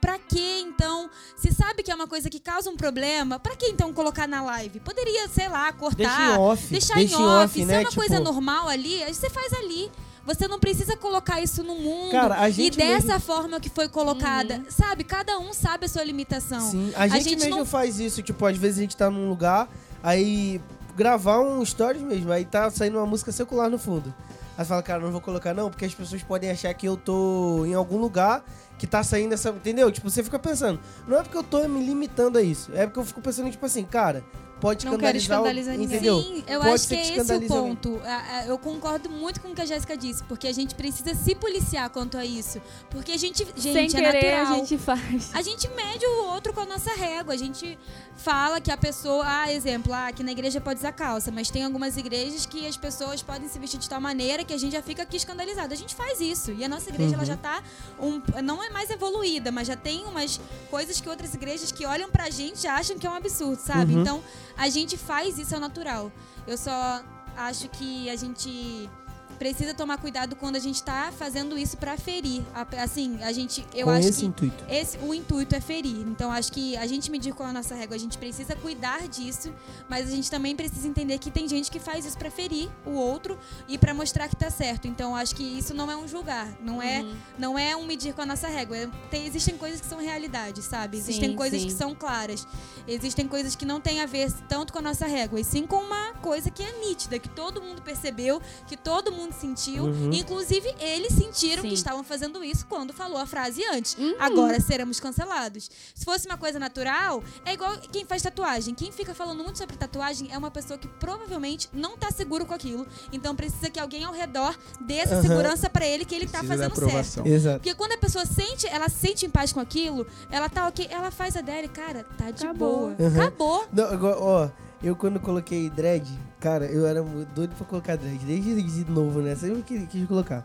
pra que então? Se sabe que é uma coisa que causa um problema, pra que então colocar na live? Poderia, sei lá, Deixa cortar, em off. deixar deixa em off. Se né? é uma Tipo, coisa normal ali, aí você faz ali. Você não precisa colocar isso no mundo. Cara, a e gente dessa mesmo- forma que foi colocada. Sabe, cada um sabe a sua limitação. Sim, a gente, gente mesmo não- faz isso, tipo, às vezes a gente tá num lugar, aí gravar um stories mesmo, aí tá saindo uma música secular no fundo. Aí você fala, cara, não vou colocar não, porque as pessoas podem achar que eu tô em algum lugar que tá saindo essa, entendeu? Tipo, você fica pensando, não é porque eu tô me limitando a isso, é porque eu fico pensando, tipo assim, cara, pode Não quero escandalizar, ninguém. entendeu? Sim, eu Pode acho ser que é que esse o alguém. ponto. A- a- Eu concordo muito com o que a Jéssica disse, porque a gente precisa se policiar quanto a isso. Porque a gente, Sem gente, é querer, natural. a gente faz. A gente mede o outro com a nossa régua. A gente fala que a pessoa, ah, exemplo, ah, aqui na igreja pode usar calça, mas tem algumas igrejas que as pessoas podem se vestir de tal maneira que a gente já fica aqui escandalizado. A gente faz isso. E a nossa igreja ela Uhum. já tá um, não é mais evoluída, mas já tem umas coisas que outras igrejas que olham pra gente já acham que é um absurdo, sabe? Uhum. Então, a gente faz isso ao natural. Eu só acho que a gente precisa tomar cuidado quando a gente tá fazendo isso pra ferir. A- Assim, a gente, eu Com acho esse que intuito. esse, o intuito é ferir. Então, acho que a gente medir com a nossa régua, a gente precisa cuidar disso, mas a gente também precisa entender que tem gente que faz isso pra ferir o outro e pra mostrar que tá certo. Então, acho que isso não é um julgar, não é, Uhum. não é um medir com a nossa régua. Tem- existem coisas que são realidades, sabe? Existem Sim, coisas sim. que são claras. Existem coisas que não têm a ver tanto com a nossa régua, e sim com uma coisa que é nítida, que todo mundo percebeu, que todo mundo sentiu. Uhum. Inclusive, eles sentiram Sim. que estavam fazendo isso quando falou a frase antes. Uhum. Agora seremos cancelados. Se fosse uma coisa natural, é igual quem faz tatuagem. Quem fica falando muito sobre tatuagem é uma pessoa que provavelmente não tá seguro com aquilo. Então precisa que alguém ao redor dê essa Aham. segurança pra ele que ele tá Precisa da fazendo certo. Exato. Porque quando a pessoa sente, ela se sente em paz com aquilo, ela tá ok, ela faz a dela e, cara, tá de Acabou. boa. Uhum. Acabou. Não, agora, ó, eu quando coloquei dread, cara, eu era doido pra colocar dread, desde de novo, né? Sempre quis, quis colocar.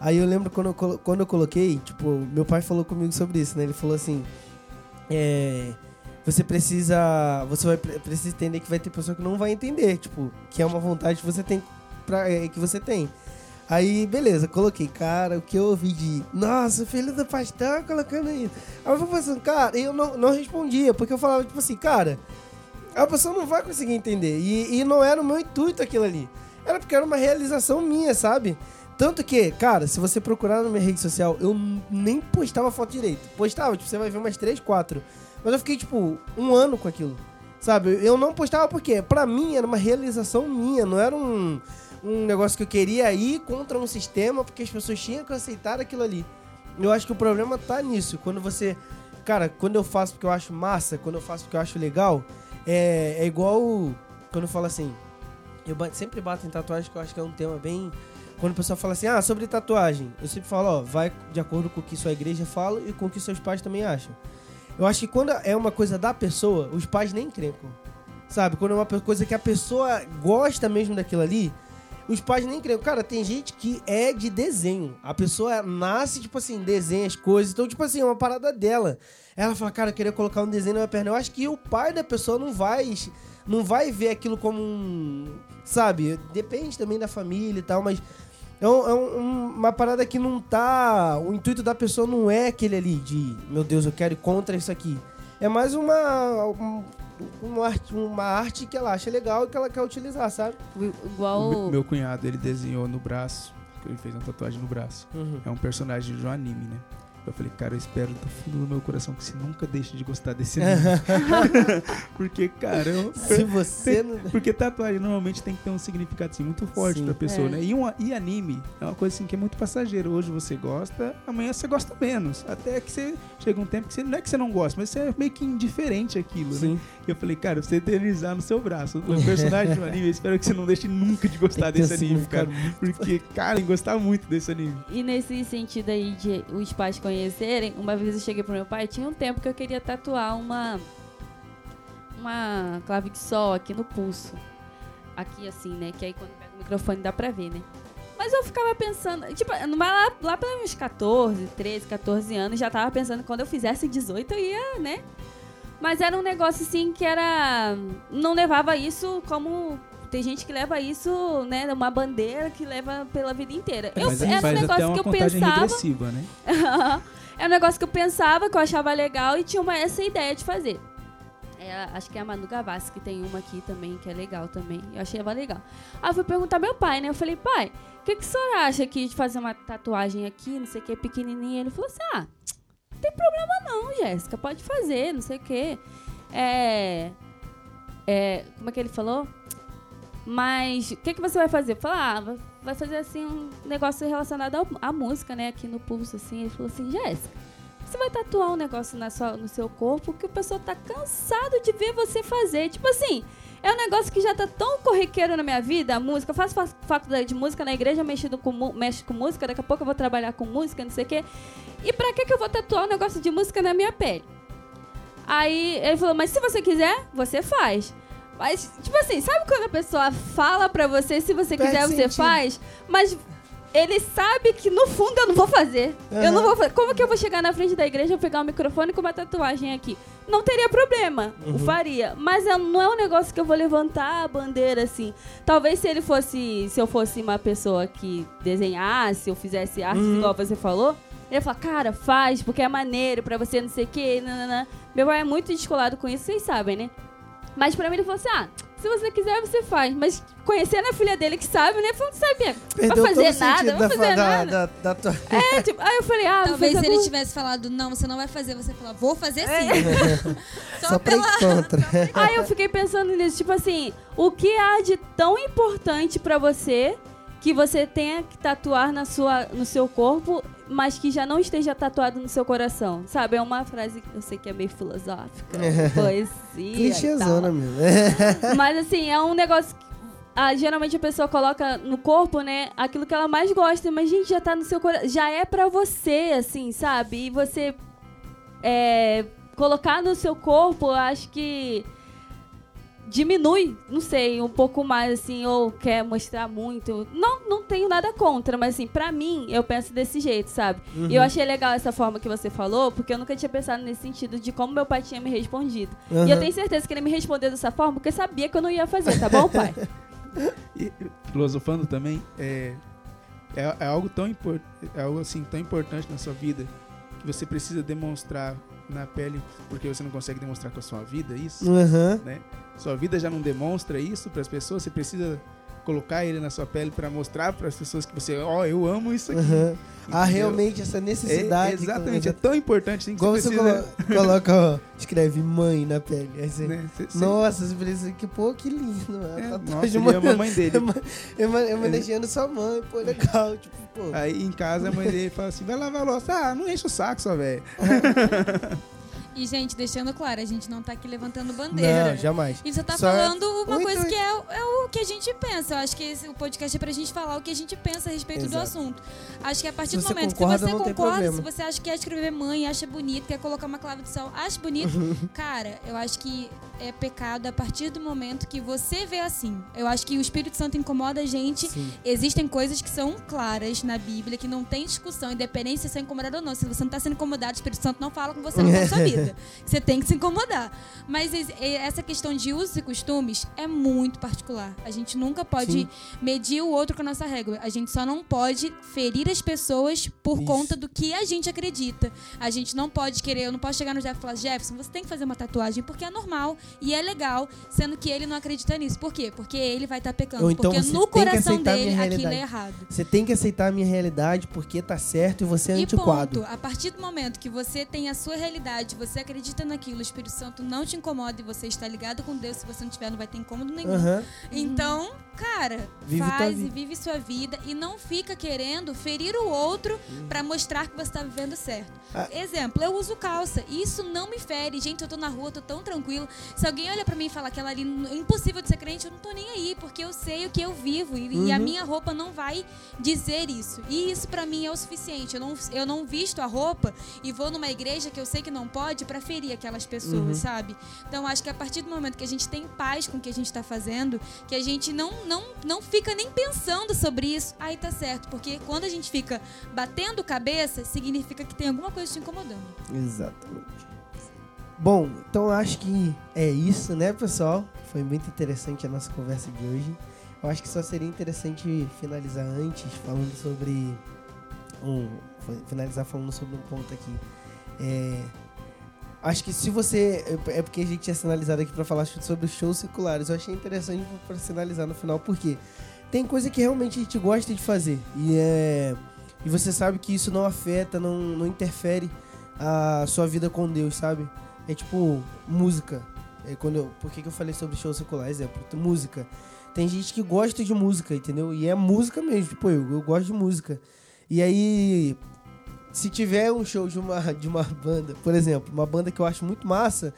Aí eu lembro quando eu, quando eu coloquei, tipo, meu pai falou comigo sobre isso, né? Ele falou assim, é... Você precisa. Você vai pre- precisa entender que vai ter pessoa que não vai entender, tipo, que é uma vontade que você tem pra, é, que você tem. Aí, beleza, coloquei, cara, o que eu ouvi de. Nossa, filho do pastor colocando isso. Aí eu fui pensando, cara, eu não, não respondia, porque eu falava, tipo assim, cara, a pessoa não vai conseguir entender. E, e não era o meu intuito aquilo ali. Era porque era uma realização minha, sabe? Tanto que, cara, se você procurar na minha rede social, eu nem postava foto direito. Postava, tipo, você vai ver umas 3, 4. Mas eu fiquei, tipo, um ano com aquilo. Sabe? Eu não postava porque, pra mim, era uma realização minha, não era um, um negócio que eu queria ir contra um sistema, porque as pessoas tinham que aceitar aquilo ali. Eu acho que o problema tá nisso. Quando você. Cara, quando eu faço porque eu acho massa, quando eu faço porque eu acho legal, é, é igual quando eu falo assim. Eu sempre bato em tatuagem, que eu acho que é um tema bem. Quando o pessoal fala assim, ah, sobre tatuagem, eu sempre falo, ó, vai de acordo com o que sua igreja fala e com o que seus pais também acham. Eu acho que quando é uma coisa da pessoa, os pais nem crencam. Sabe? Quando é uma coisa que a pessoa gosta mesmo daquilo ali, os pais nem creem. Cara, tem gente que é de desenho. A pessoa nasce, tipo assim, desenha as coisas. Então, tipo assim, é uma parada dela. Ela fala, cara, eu queria colocar um desenho na minha perna. Eu acho que o pai da pessoa não vai, não vai ver aquilo como um. Sabe? Depende também da família e tal, mas. É, um- é um- uma parada que não tá. O intuito da pessoa não é aquele ali de, meu Deus, eu quero ir contra isso aqui. É mais uma. um- uma, arte, uma arte que ela acha legal e que ela quer utilizar, sabe? Igual. O me- meu cunhado, ele desenhou no braço, que ele fez uma tatuagem no braço. Uhum. É um personagem de um anime, né? Eu falei, cara, eu espero do fundo do meu coração que você nunca deixe de gostar desse <laughs> anime. <laughs> Porque, cara, eu, Se <laughs> você não. Porque tatuagem normalmente tem que ter um significado assim, muito forte Sim. pra pessoa, É. né? E, um, e anime é uma coisa assim que é muito passageiro. Hoje você gosta, amanhã você gosta menos. Até que você chega um tempo que você não é que você não gosta, mas você é meio que indiferente àquilo, né? E eu falei, cara, você eternizar no seu braço o personagem do anime, eu espero que você não deixe nunca de gostar Tem desse anime, cara. Porque, cara, eu gostar muito desse anime. E nesse sentido aí de os pais conhecerem, uma vez eu cheguei pro meu pai, tinha um tempo que eu queria tatuar uma uma sol aqui no pulso. Aqui assim, né? Que aí quando pega o microfone dá pra ver, né? Mas eu ficava pensando, tipo, lá, lá pelos meus 14, 13, 14 anos, já tava pensando que quando eu fizesse 18 eu ia, né? Mas era um negócio assim que era. Não levava isso como. Tem gente que leva isso, né? Uma bandeira que leva pela vida inteira. Eu, mas era um negócio que eu pensava. né? <laughs> é um negócio que eu pensava, que eu achava legal e tinha uma, essa ideia de fazer. É, acho que é a Manu Gavassi que tem uma aqui também, que é legal também. Eu achei ela legal. Aí eu fui perguntar meu pai, né? Eu falei, pai, o que, que o senhor acha aqui de fazer uma tatuagem aqui, não sei o que, pequenininha? Ele falou assim, ah, não tem problema não, Jéssica, pode fazer, não sei o que. É, é, como é que ele falou? Mas o que, que você vai fazer? Falei, ah, vai- fazer assim um negócio relacionado à música, né? Aqui no pulso, assim. Ele falou assim, Jéssica, você vai tatuar um negócio na sua, no seu corpo que o pessoal tá cansado de ver você fazer. Tipo assim, é um negócio que já tá tão corriqueiro na minha vida, a música. Eu faço fa- faculdade de música na igreja, mexido com, mexo com música, daqui a pouco eu vou trabalhar com música, não sei o quê. E pra que, que eu vou tatuar um negócio de música na minha pele? Aí ele falou, mas se você quiser, você faz. Mas, tipo assim, sabe quando a pessoa fala pra você, se você Perde quiser, você sentido. faz? Mas ele sabe que no fundo eu não vou fazer. Eu Aham. não vou fazer. Como que eu vou chegar na frente da igreja, pegar o microfone com uma tatuagem aqui? Não teria problema, Uhum. o faria. Mas é- não é um negócio que eu vou levantar a bandeira assim. Talvez se ele fosse, se eu fosse uma pessoa que desenhasse ou fizesse artes Uhum. igual você falou, ele ia falar, cara, faz, porque é maneiro pra você não sei o que, nananã. Meu pai é muito descolado com isso, vocês sabem, né? Mas pra mim ele falou assim, ah, se você quiser, você faz. Mas conhecendo a filha dele que sabe, né? Falou, não sabe, vai Perdeu fazer nada, vai fazer da, nada. da, da tua- <laughs> É, tipo, aí eu falei, ah, Talvez fazer se ele algum- tivesse falado, não, você não vai fazer, você falar, vou fazer É. sim. <laughs> Só pra ir contra. Aí eu fiquei pensando nisso, tipo assim, o que há de tão importante pra você que você tenha que tatuar na sua, no seu corpo, mas que já não esteja tatuado no seu coração. Sabe? É uma frase que eu sei que é meio filosófica, <laughs> poesia. e Clichêzona mesmo. <laughs> Mas assim, é um negócio que ah, geralmente a pessoa coloca no corpo, né, aquilo que ela mais gosta, mas gente, já tá no seu coração, já é pra você, assim, sabe? E você é, colocar no seu corpo, eu acho que diminui, não sei, um pouco mais, assim, ou quer mostrar muito. Não, não tenho nada contra, mas assim, pra mim, eu penso desse jeito, sabe? Uhum. E eu achei legal essa forma que você falou, porque eu nunca tinha pensado nesse sentido de como meu pai tinha me respondido. E eu Aham. tenho certeza que ele me respondeu dessa forma, porque sabia que eu não ia fazer, tá bom, pai? <laughs> E, filosofando também, é, é, é algo tão impor, é algo assim tão importante na sua vida que você precisa demonstrar na pele, porque você não consegue demonstrar com a sua vida isso, Aham. né? Sua vida já não demonstra isso para as pessoas, você precisa colocar ele na sua pele para mostrar para as pessoas que você, ó, eu amo isso aqui. Aham. Há realmente essa É, necessidade. exatamente, é tão importante assim, que Igual você você precisa, colo- coloca, ó, escreve mãe na pele. Você, né? Você- você- Nossa, você que, pô, que lindo. é, Tatuagem nossa, ele ama a mãe- dele. Eu homenageando sua mãe, pô, legal. Tipo, pô. Aí em casa a mãe dele fala assim: vai lavar a louça. Ah, não enche o saco, só velho. <laughs> E, gente, deixando claro, a gente não tá aqui levantando bandeira. Não, jamais. Ele só tá Só é falando uma coisa intuito. que é, o- é o que a gente pensa. Eu acho que esse, o podcast é pra gente falar o que a gente pensa a respeito do Exato. assunto. Acho que a partir Se do você momento concorda, que você concorda, se você acha que quer escrever mãe, acha bonito, quer colocar uma clave de sol, acha bonito, <laughs> cara, eu acho que é pecado a partir do momento que você vê assim. Eu acho que o Espírito Santo incomoda a gente. Sim. Existem coisas que são claras na Bíblia, que não tem discussão, independente se você é incomodado ou não. Se você não tá sendo incomodado, o Espírito Santo não fala com você na <laughs> sua vida. Você tem que se incomodar. Mas es- essa questão de usos e costumes é muito particular. A gente nunca pode Sim. medir o outro com a nossa régua. A gente só não pode ferir as pessoas por Isso. conta do que a gente acredita. A gente não pode querer, eu não posso chegar no Jeff e falar, Jefferson, você tem que fazer uma tatuagem porque é normal e é legal, sendo que ele não acredita nisso. Por quê? Porque ele vai estar pecando. Ou então porque no coração dele aquilo é errado. Você tem que aceitar a minha realidade porque tá certo e você é E antiquado. ponto. A partir do momento que você tem a sua realidade, você acredita naquilo, o Espírito Santo não te incomoda e você está ligado com Deus, se você não tiver, não vai ter incômodo nenhum. Aham. Então, cara, Vive faz e vive sua vida e não fica querendo ferir o outro Uhum. pra mostrar que você tá vivendo certo. Ah. Exemplo, eu uso calça e isso não me fere. Gente, eu tô na rua, tô tão tranquilo. Se alguém olha pra mim e fala que ela ali é impossível de ser crente, eu não tô nem aí, porque eu sei o que eu vivo e, e a Uhum. minha roupa não vai dizer isso. E isso pra mim é o suficiente. Eu não, eu não visto a roupa e vou numa igreja que eu sei que não pode pra ferir aquelas pessoas, Uhum. sabe? Então acho que a partir do momento que a gente tem paz com o que a gente tá fazendo, que a gente não, não, não fica nem pensando sobre isso, aí tá certo. Porque quando a gente fica batendo cabeça, significa que tem alguma coisa te incomodando. Exatamente. Bom, então acho que é isso, né, pessoal? Foi muito interessante a nossa conversa de hoje. Eu acho que só seria interessante finalizar antes falando sobre um finalizar falando sobre um ponto aqui. É, acho que se você é porque a gente tinha sinalizado aqui para falar sobre shows seculares. Eu achei interessante para sinalizar no final porque tem coisa que realmente a gente gosta de fazer e é e você sabe que isso não afeta, não, não interfere a sua vida com Deus, sabe? É tipo música. É quando eu, por que, que eu falei sobre show secular? Exemplo, música. Tem gente que gosta de música, entendeu? E é música mesmo. Tipo, eu, eu gosto de música. E aí, se tiver um show de uma, de uma banda, por exemplo, uma banda que eu acho muito massa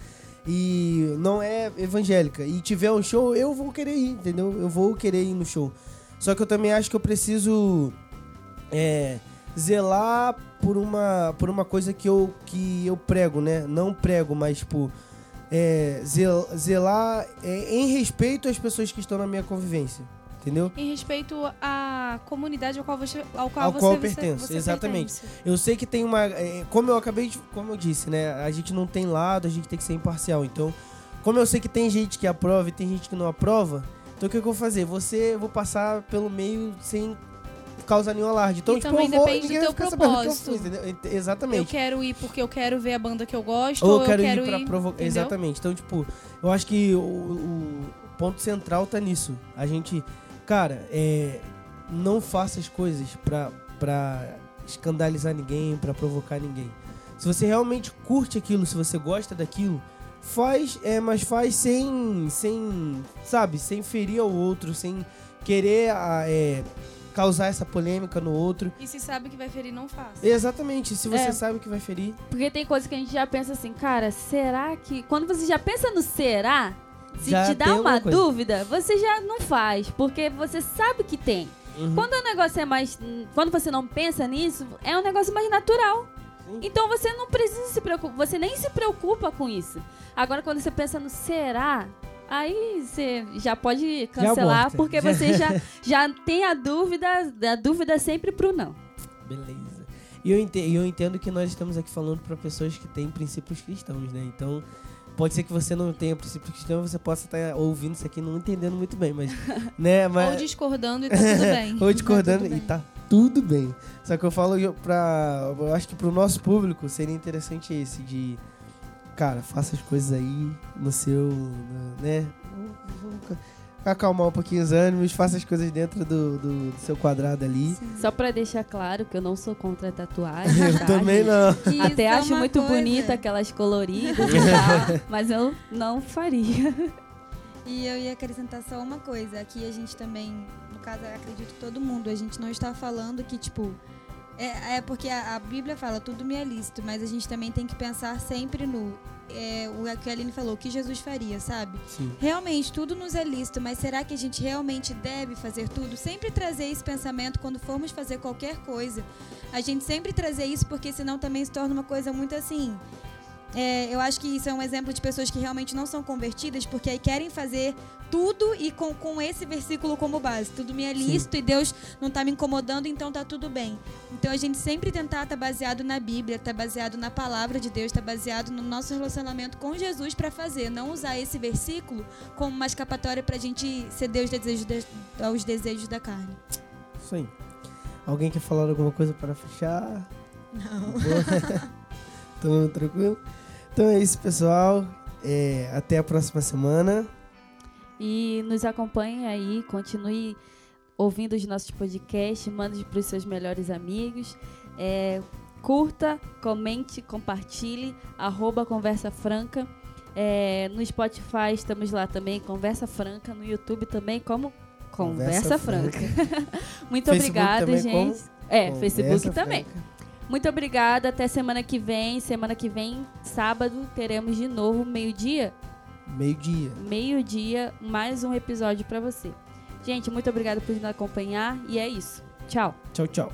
e não é evangélica, e tiver um show, eu vou querer ir, entendeu? Eu vou querer ir no show. Só que eu também acho que eu preciso é, zelar por uma, por uma coisa que eu, que eu prego, né? Não prego, mas, tipo, é, zel- zelar é, em respeito às pessoas que estão na minha convivência, entendeu? Em respeito à comunidade ao qual você, ao qual Ao você, qual eu pertenço, você exatamente. pertence. Eu sei que tem uma. é, como eu acabei de. Como eu disse, né? A gente não tem lado, a gente tem que ser imparcial. Então, como eu sei que tem gente que aprova e tem gente que não aprova, então o que, eu vou fazer? Você, eu vou passar pelo meio sem causar nenhum alarde. Então, E tipo, também eu vou, depende do teu eu propósito. fui, entendeu? Ent- Eu Exatamente. quero ir porque eu quero ver a banda que eu gosto, Ou eu quero, eu quero ir pra ir provocar. Exatamente. Então, tipo, eu acho que o, o ponto central tá nisso. A gente, cara, é, não faça as coisas pra, pra escandalizar ninguém, pra provocar ninguém. Se você realmente curte aquilo, se você gosta daquilo, faz, é, mas faz sem, sem, sabe, sem ferir ao outro, sem querer é, causar essa polêmica no outro. E se sabe que vai ferir, não faça. Exatamente, se você É. sabe que vai ferir. Porque tem coisa que a gente já pensa assim, cara, será que. Quando você já pensa no será, se Já te dá uma dúvida, você já não faz. Porque você sabe que tem. Uhum. Quando o negócio é mais. Quando você não pensa nisso, é um negócio mais natural. Sim. Então você não precisa se preocupar. Você nem se preocupa com isso. Agora, quando você pensa no será, aí você já pode cancelar, aborta. porque você já, <laughs> já tem a dúvida, a dúvida sempre pro não. Beleza. E eu entendo, eu entendo que nós estamos aqui falando para pessoas que têm princípios cristãos, né? Então, pode ser que você não tenha princípios cristãos, você possa estar ouvindo isso aqui e não entendendo muito bem, mas, <laughs> né, mas Ou discordando e tá tudo <laughs> bem. ou discordando tudo e tá tudo bem. Só que eu falo pra. Eu acho que pro nosso público seria interessante esse de. Cara, faça as coisas aí no seu. né? Acalmar um pouquinho os ânimos, faça as coisas dentro do, do- do seu quadrado ali. Só pra deixar claro que eu não sou contra tatuagem. <laughs> Eu tá, também não. Que Até isso é acho muito coisa. bonita aquelas coloridas e <laughs> tal, mas eu não faria. E eu ia acrescentar só uma coisa. Aqui a gente também, no caso, acredito todo mundo, a gente não está falando que, tipo. É, é porque a, a Bíblia fala tudo me é lícito, mas a gente também tem que pensar sempre no. É, o que a Aline falou, o que Jesus faria, sabe? Sim. Realmente, tudo nos é lícito, mas será que a gente realmente deve fazer tudo? Sempre trazer esse pensamento quando formos fazer qualquer coisa. A gente sempre trazer isso, porque senão também se torna uma coisa muito assim. É, eu acho que isso é um exemplo de pessoas que realmente não são convertidas, porque aí querem fazer tudo e com, com esse versículo como base. Tudo me é lícito e Deus não tá me incomodando, então tá tudo bem. Então a gente sempre tentar estar baseado na Bíblia, estar baseado na palavra de Deus, estar baseado no nosso relacionamento com Jesus para fazer. Não usar esse versículo como uma escapatória pra gente ceder aos desejos, da- aos desejos da carne. Isso aí. Alguém quer falar alguma coisa para fechar? Não. <laughs> Tamo tranquilo? Então é isso, pessoal. É, até a próxima semana. E nos acompanhe aí, continue ouvindo os nossos podcasts, mande para os seus melhores amigos. É, curta, comente, compartilhe, arroba Conversa Franca. É, no Spotify estamos lá também, Conversa Franca. No YouTube também, como Conversa, Conversa Franca. <laughs> Muito Facebook obrigado, também gente. como É, Conversa Facebook também. Franca. Muito obrigada. Até semana que vem. Semana que vem, sábado, teremos de novo meio-dia. Meio-dia. Meio-dia, mais um episódio para você. Gente, muito obrigada por nos acompanhar e é isso. Tchau. Tchau, tchau.